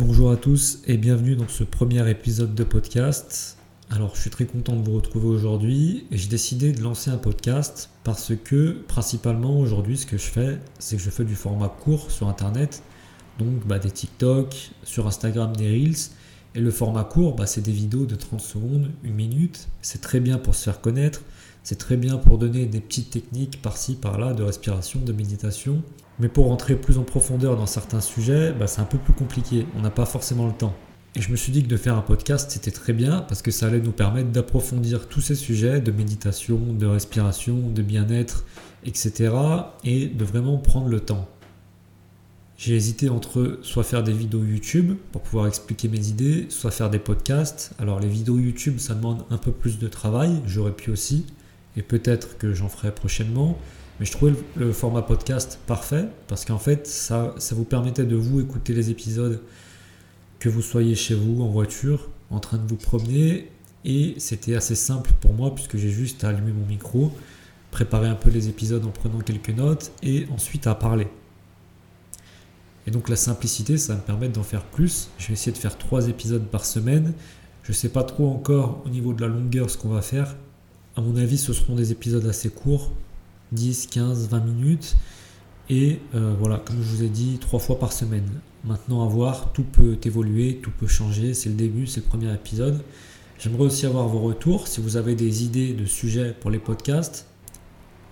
Bonjour à tous et bienvenue dans ce premier épisode de podcast. Alors je suis très content de vous retrouver aujourd'hui et j'ai décidé de lancer un podcast parce que principalement aujourd'hui ce que je fais c'est que je fais du format court sur internet, donc bah, des TikTok, sur Instagram des Reels. Et le format court bah, c'est des vidéos de 30 secondes, une minute, c'est très bien pour se faire connaître, c'est très bien pour donner des petites techniques par-ci par-là de respiration, de méditation mais pour rentrer plus en profondeur dans certains sujets, bah, c'est un peu plus compliqué. On n'a pas forcément le temps. Et je me suis dit que de faire un podcast, c'était très bien parce que ça allait nous permettre d'approfondir tous ces sujets de méditation, de respiration, de bien-être, etc. Et de vraiment prendre le temps. J'ai hésité entre soit faire des vidéos YouTube pour pouvoir expliquer mes idées, soit faire des podcasts. Alors les vidéos YouTube, ça demande un peu plus de travail, j'aurais pu aussi, et peut-être que j'en ferai prochainement. Mais je trouvais le, format podcast parfait parce qu'en fait, ça, ça vous permettait de vous écouter les épisodes que vous soyez chez vous en voiture, en train de vous promener. Et c'était assez simple pour moi puisque j'ai juste à allumer mon micro, préparer un peu les épisodes en prenant quelques notes et ensuite à parler. Et donc la simplicité, ça va me permettre d'en faire plus. Je vais essayer de faire trois épisodes par semaine. Je ne sais pas trop encore au niveau de la longueur ce qu'on va faire. À mon avis, ce seront des épisodes assez courts, 10, 15, 20 minutes. Et euh, voilà, comme je vous ai dit, trois fois par semaine. Maintenant, à voir, tout peut évoluer, tout peut changer. C'est le début, c'est le premier épisode. J'aimerais aussi avoir vos retours. Si vous avez des idées de sujets pour les podcasts,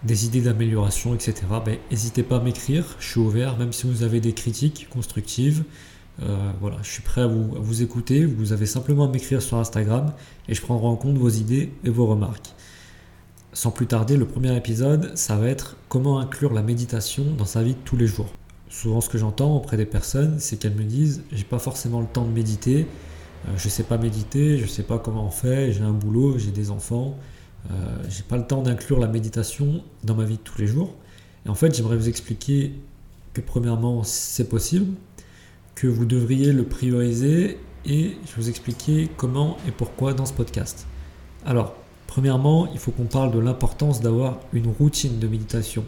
des idées d'amélioration, etc., ben, n'hésitez pas à m'écrire. Je suis ouvert, même si vous avez des critiques constructives. Euh, voilà, je suis prêt à vous, à vous écouter. Vous avez simplement à m'écrire sur Instagram et je prendrai en compte vos idées et vos remarques. Sans plus tarder, le premier épisode, ça va être comment inclure la méditation dans sa vie de tous les jours. Souvent, ce que j'entends auprès des personnes, c'est qu'elles me disent j'ai pas forcément le temps de méditer, euh, je sais pas méditer, je sais pas comment on fait, j'ai un boulot, j'ai des enfants, euh, j'ai pas le temps d'inclure la méditation dans ma vie de tous les jours. Et en fait, j'aimerais vous expliquer que premièrement, c'est possible, que vous devriez le prioriser et je vais vous expliquer comment et pourquoi dans ce podcast. Alors, Premièrement, il faut qu'on parle de l'importance d'avoir une routine de méditation.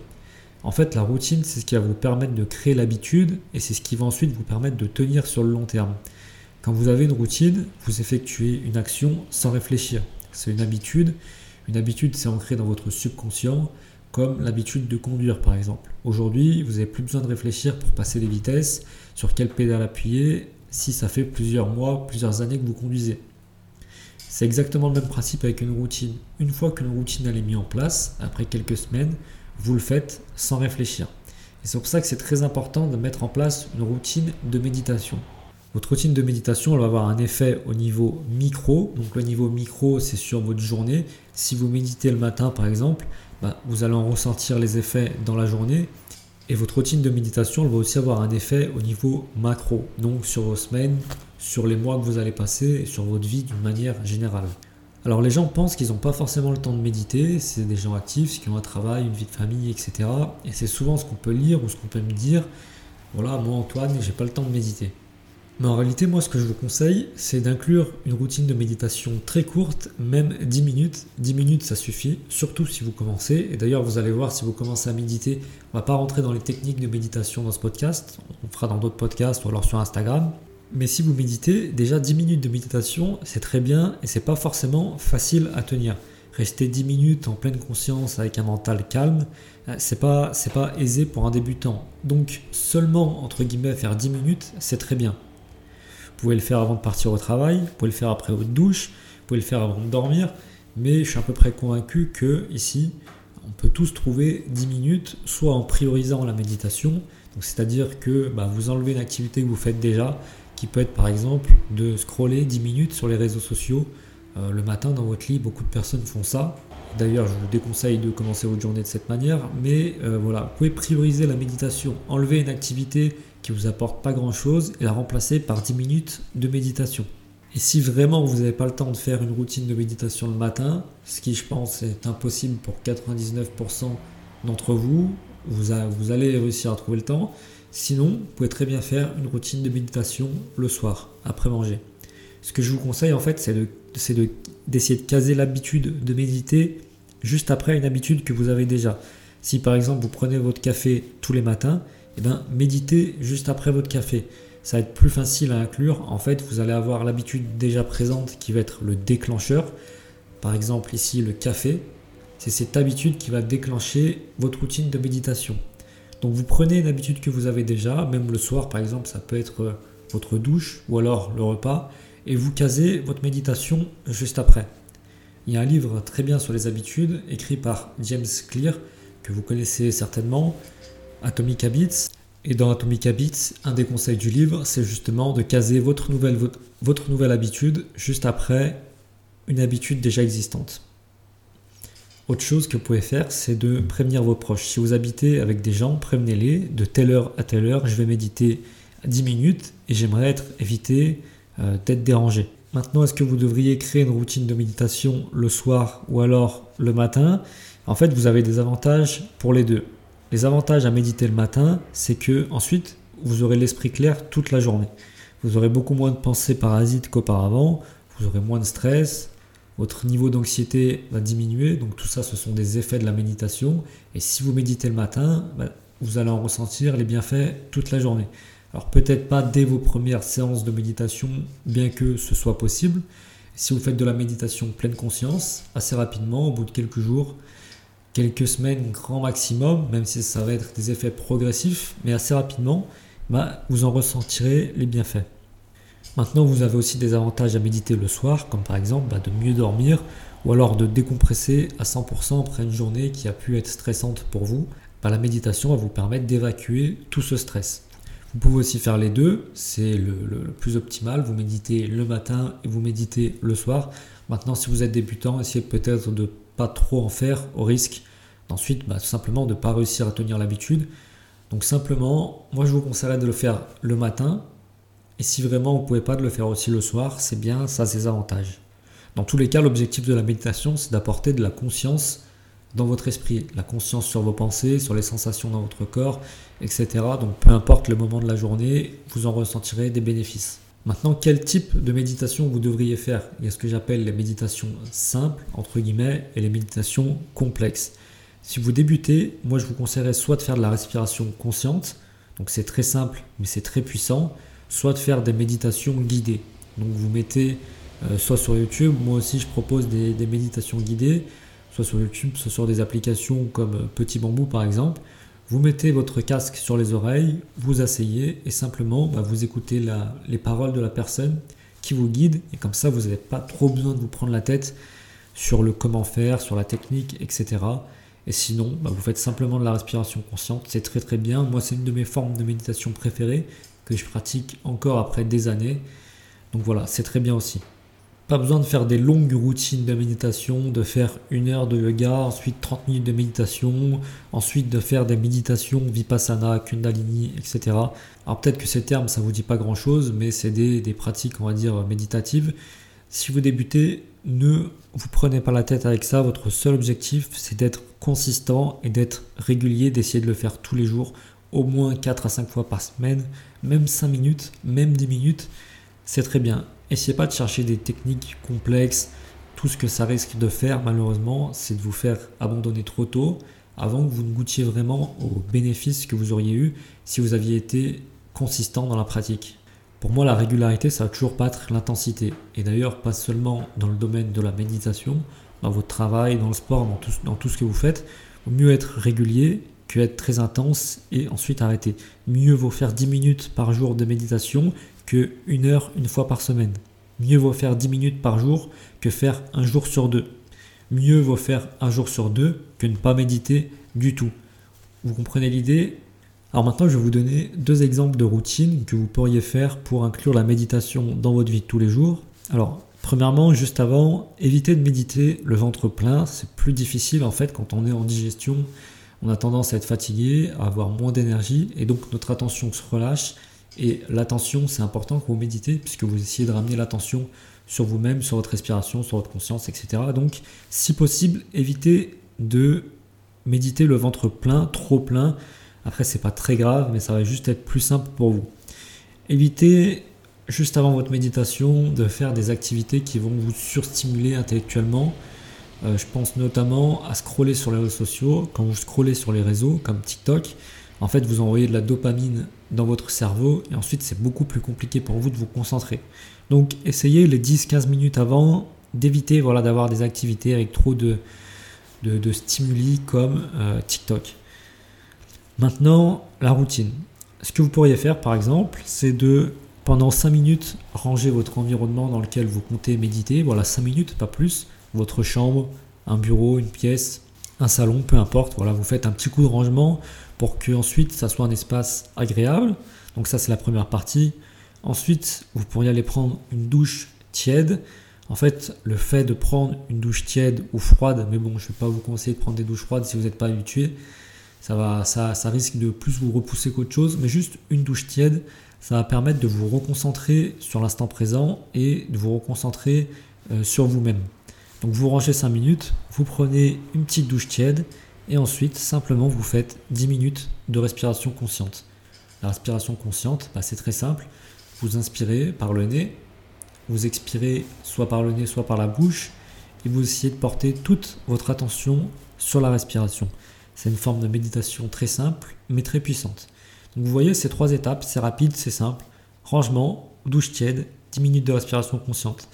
En fait, la routine, c'est ce qui va vous permettre de créer l'habitude et c'est ce qui va ensuite vous permettre de tenir sur le long terme. Quand vous avez une routine, vous effectuez une action sans réfléchir. C'est une habitude. Une habitude, c'est ancré dans votre subconscient, comme l'habitude de conduire par exemple. Aujourd'hui, vous n'avez plus besoin de réfléchir pour passer les vitesses, sur quelle pédale appuyer, si ça fait plusieurs mois, plusieurs années que vous conduisez. C'est exactement le même principe avec une routine. Une fois qu'une routine est mise en place, après quelques semaines, vous le faites sans réfléchir. C'est pour ça que c'est très important de mettre en place une routine de méditation. Votre routine de méditation, va avoir un effet au niveau micro. Donc le niveau micro, c'est sur votre journée. Si vous méditez le matin, par exemple, bah, vous allez en ressentir les effets dans la journée. Et votre routine de méditation, elle va aussi avoir un effet au niveau macro, donc sur vos semaines, sur les mois que vous allez passer et sur votre vie d'une manière générale. Alors les gens pensent qu'ils n'ont pas forcément le temps de méditer, c'est des gens actifs, qui ont un travail, une vie de famille, etc. Et c'est souvent ce qu'on peut lire ou ce qu'on peut me dire, voilà, moi Antoine, j'ai pas le temps de méditer. Mais en réalité, moi, ce que je vous conseille, c'est d'inclure une routine de méditation très courte, même 10 minutes. 10 minutes, ça suffit, surtout si vous commencez. Et d'ailleurs, vous allez voir, si vous commencez à méditer, on va pas rentrer dans les techniques de méditation dans ce podcast. On fera dans d'autres podcasts ou alors sur Instagram. Mais si vous méditez, déjà 10 minutes de méditation, c'est très bien et c'est pas forcément facile à tenir. Rester 10 minutes en pleine conscience avec un mental calme, euh, c'est pas, c'est pas aisé pour un débutant. Donc seulement entre guillemets faire 10 minutes, c'est très bien. Vous pouvez le faire avant de partir au travail, vous pouvez le faire après votre douche, vous pouvez le faire avant de dormir, mais je suis à peu près convaincu que ici, on peut tous trouver 10 minutes, soit en priorisant la méditation, c'est-à-dire que bah, vous enlevez une activité que vous faites déjà, qui peut être par exemple de scroller 10 minutes sur les réseaux sociaux euh, le matin dans votre lit. Beaucoup de personnes font ça. D'ailleurs, je vous déconseille de commencer votre journée de cette manière, mais euh, voilà, vous pouvez prioriser la méditation, enlever une activité qui vous apporte pas grand chose et la remplacer par 10 minutes de méditation. Et si vraiment vous n'avez pas le temps de faire une routine de méditation le matin, ce qui je pense est impossible pour 99% d'entre vous, vous, vous allez réussir à trouver le temps. Sinon, vous pouvez très bien faire une routine de méditation le soir, après manger. Ce que je vous conseille en fait, c'est d'essayer de, de, caser l'habitude de méditer juste après une habitude que vous avez déjà. Si par exemple vous prenez votre café tous les matins, eh bien, méditez juste après votre café. ça va être plus facile à inclure. En fait, vous allez avoir l'habitude déjà présente qui va être le déclencheur. Par exemple, ici, le café. C'est cette habitude qui va déclencher votre routine de méditation. Donc, vous prenez une habitude que vous avez déjà, même le soir, par exemple, ça peut être votre douche ou alors le repas, et vous casez votre méditation juste après. Il y a un livre très bien sur les habitudes, écrit par James Clear, que vous connaissez certainement, Atomic Habits. Et dans Atomic Habits, un des conseils du livre, c'est justement de caser votre nouvelle, votre nouvelle habitude juste après une habitude déjà existante. Autre chose que vous pouvez faire, c'est de prévenir vos proches. Si vous habitez avec des gens, prévenez-les de telle heure à telle heure, je vais méditer 10 minutes et j'aimerais être éviter euh, d'être dérangé. Maintenant, est-ce que vous devriez créer une routine de méditation le soir ou alors le matin? En fait, vous avez des avantages pour les deux. Les avantages à méditer le matin, c'est que ensuite, vous aurez l'esprit clair toute la journée. Vous aurez beaucoup moins de pensées parasites qu'auparavant, vous aurez moins de stress, votre niveau d'anxiété va diminuer, donc tout ça, ce sont des effets de la méditation. Et si vous méditez le matin, bah, vous allez en ressentir les bienfaits toute la journée. Alors peut-être pas dès vos premières séances de méditation, bien que ce soit possible. Si vous faites de la méditation pleine conscience, assez rapidement, au bout de quelques jours, quelques semaines grand maximum, même si ça va être des effets progressifs, mais assez rapidement, bah, vous en ressentirez les bienfaits. Maintenant, vous avez aussi des avantages à méditer le soir, comme par exemple bah, de mieux dormir ou alors de décompresser à 100% après une journée qui a pu être stressante pour vous. Bah, la méditation va vous permettre d'évacuer tout ce stress. Vous pouvez aussi faire les deux, c'est le, plus optimal. Vous méditez le matin et vous méditez le soir. Maintenant, si vous êtes débutant, essayez peut-être de pas trop en faire au risque d'ensuite bah, tout simplement de ne pas réussir à tenir l'habitude. Donc simplement, moi je vous conseillerais de le faire le matin. Et si vraiment vous ne pouvez pas le faire aussi le soir, c'est bien, ça a ses avantages. Dans tous les cas, l'objectif de la méditation, c'est d'apporter de la conscience dans votre esprit, la conscience sur vos pensées, sur les sensations dans votre corps, etc. Donc peu importe le moment de la journée, vous en ressentirez des bénéfices. Maintenant, quel type de méditation vous devriez faire? Il y a ce que j'appelle les méditations simples, entre guillemets, et les méditations complexes. Si vous débutez, moi je vous conseillerais soit de faire de la respiration consciente, donc c'est très simple mais c'est très puissant, soit de faire des méditations guidées. Donc vous mettez euh, soit sur YouTube, moi aussi je propose des méditations guidées, soit sur YouTube, soit sur des applications comme Petit Bambou par exemple. Vous mettez votre casque sur les oreilles, vous asseyez et simplement bah, vous écoutez les paroles de la personne qui vous guide et comme ça vous n'avez pas trop besoin de vous prendre la tête sur le comment faire, sur la technique, etc. Et sinon, bah, vous faites simplement de la respiration consciente, c'est très très bien. Moi c'est une de mes formes de méditation préférées que je pratique encore après des années. Donc voilà, c'est très bien aussi. Pas besoin de faire des longues routines de méditation, de faire une heure de yoga, ensuite 30 minutes de méditation, ensuite de faire des méditations vipassana, kundalini, etc. Alors peut-être que ces termes, ça vous dit pas grand-chose, mais c'est des, des, pratiques, on va dire, méditatives. Si vous débutez, ne vous prenez pas la tête avec ça. Votre seul objectif, c'est d'être consistant et d'être régulier, d'essayer de le faire tous les jours, au moins 4 à 5 fois par semaine, même 5 minutes, même 10 minutes. C'est très bien. Essayez pas de chercher des techniques complexes. Tout ce que ça risque de faire, malheureusement, c'est de vous faire abandonner trop tôt avant que vous ne goûtiez vraiment aux bénéfices que vous auriez eu si vous aviez été consistant dans la pratique. Pour moi, la régularité, ça va toujours pas être l'intensité. Et d'ailleurs, pas seulement dans le domaine de la méditation, dans votre travail, dans le sport, dans tout, dans tout ce que vous faites. Il vaut mieux être régulier que être très intense et ensuite arrêter. Mieux vaut faire 10 minutes par jour de méditation que une heure une fois par semaine. Mieux vaut faire 10 minutes par jour que faire un jour sur deux. Mieux vaut faire un jour sur deux que ne pas méditer du tout. Vous comprenez l'idée? Alors maintenant, je vais vous donner deux exemples de routines que vous pourriez faire pour inclure la méditation dans votre vie de tous les jours. Alors, premièrement, juste avant, évitez de méditer le ventre plein. C'est plus difficile en fait quand on est en digestion. On a tendance à être fatigué, à avoir moins d'énergie et donc notre attention se relâche et l'attention, c'est important quand vous méditez, puisque vous essayez de ramener l'attention sur vous-même, sur votre respiration, sur votre conscience, etc. Donc, si possible, évitez de méditer le ventre plein, trop plein. Après, c'est pas très grave, mais ça va juste être plus simple pour vous. Évitez, juste avant votre méditation, de faire des activités qui vont vous surstimuler intellectuellement. Euh, je pense notamment à scroller sur les réseaux sociaux. Quand vous scrollez sur les réseaux, comme TikTok, en fait, vous envoyez de la dopamine dans votre cerveau et ensuite c'est beaucoup plus compliqué pour vous de vous concentrer. Donc essayez les 10-15 minutes avant d'éviter voilà, d'avoir des activités avec trop de, stimuli comme euh, TikTok. Maintenant, la routine. Ce que vous pourriez faire par exemple, c'est de pendant 5 minutes ranger votre environnement dans lequel vous comptez méditer. Voilà, 5 minutes, pas plus. Votre chambre, un bureau, une pièce, un salon, peu importe. Voilà, vous faites un petit coup de rangement pour que ensuite ça soit un espace agréable. Donc ça c'est la première partie. Ensuite, vous pourriez aller prendre une douche tiède. En fait, le fait de prendre une douche tiède ou froide, mais bon, je ne vais pas vous conseiller de prendre des douches froides si vous n'êtes pas habitué. Ça, va, ça, risque de plus vous repousser qu'autre chose, mais juste une douche tiède, ça va permettre de vous reconcentrer sur l'instant présent et de vous reconcentrer euh, sur vous-même. Donc vous rangez 5 minutes, vous prenez une petite douche tiède et ensuite simplement vous faites 10 minutes de respiration consciente. La respiration consciente, bah, c'est très simple. Vous inspirez par le nez, vous expirez soit par le nez, soit par la bouche et vous essayez de porter toute votre attention sur la respiration. C'est une forme de méditation très simple mais très puissante. Donc vous voyez ces trois étapes, c'est rapide, c'est simple. Rangement, douche tiède, 10 minutes de respiration consciente.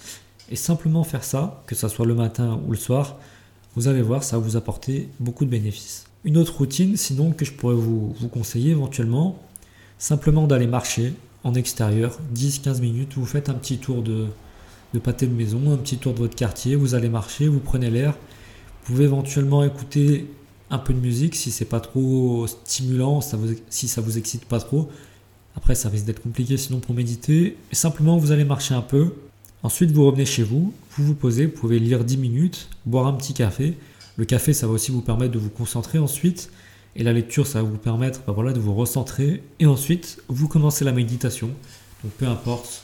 Et simplement faire ça, que ce soit le matin ou le soir, vous allez voir, ça va vous apporter beaucoup de bénéfices. Une autre routine, sinon, que je pourrais vous, conseiller éventuellement, simplement d'aller marcher en extérieur, 10-15 minutes, vous faites un petit tour de, de pâté de maison, un petit tour de votre quartier, vous allez marcher, vous prenez l'air, vous pouvez éventuellement écouter un peu de musique si c'est pas trop stimulant, ça vous, si ça vous excite pas trop. Après, ça risque d'être compliqué sinon pour méditer. Et simplement, vous allez marcher un peu, Ensuite, vous revenez chez vous, vous vous posez, vous pouvez lire 10 minutes, boire un petit café. Le café, ça va aussi vous permettre de vous concentrer ensuite. Et la lecture, ça va vous permettre bah voilà, de vous recentrer. Et ensuite, vous commencez la méditation. Donc peu importe.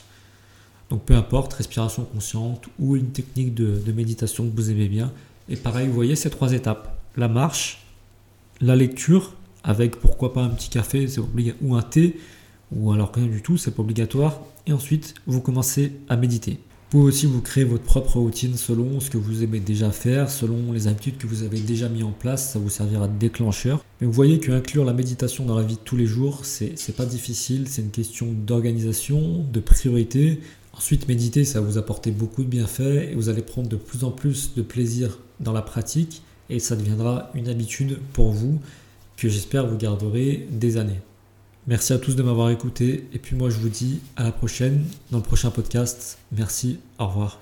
Donc peu importe, respiration consciente ou une technique de, méditation que vous aimez bien. Et pareil, vous voyez ces trois étapes. La marche, la lecture, avec pourquoi pas un petit café ou un thé, ou alors rien du tout, c'est pas obligatoire. Et ensuite, vous commencez à méditer. Vous pouvez aussi vous créer votre propre routine selon ce que vous aimez déjà faire, selon les habitudes que vous avez déjà mis en place, ça vous servira de déclencheur. Mais vous voyez qu'inclure la méditation dans la vie de tous les jours, c'est pas difficile, c'est une question d'organisation, de priorité. Ensuite, méditer, ça va vous apporter beaucoup de bienfaits et vous allez prendre de plus en plus de plaisir dans la pratique et ça deviendra une habitude pour vous que j'espère vous garderez des années. Merci à tous de m'avoir écouté. Et puis moi, je vous dis à la prochaine dans le prochain podcast. Merci. Au revoir.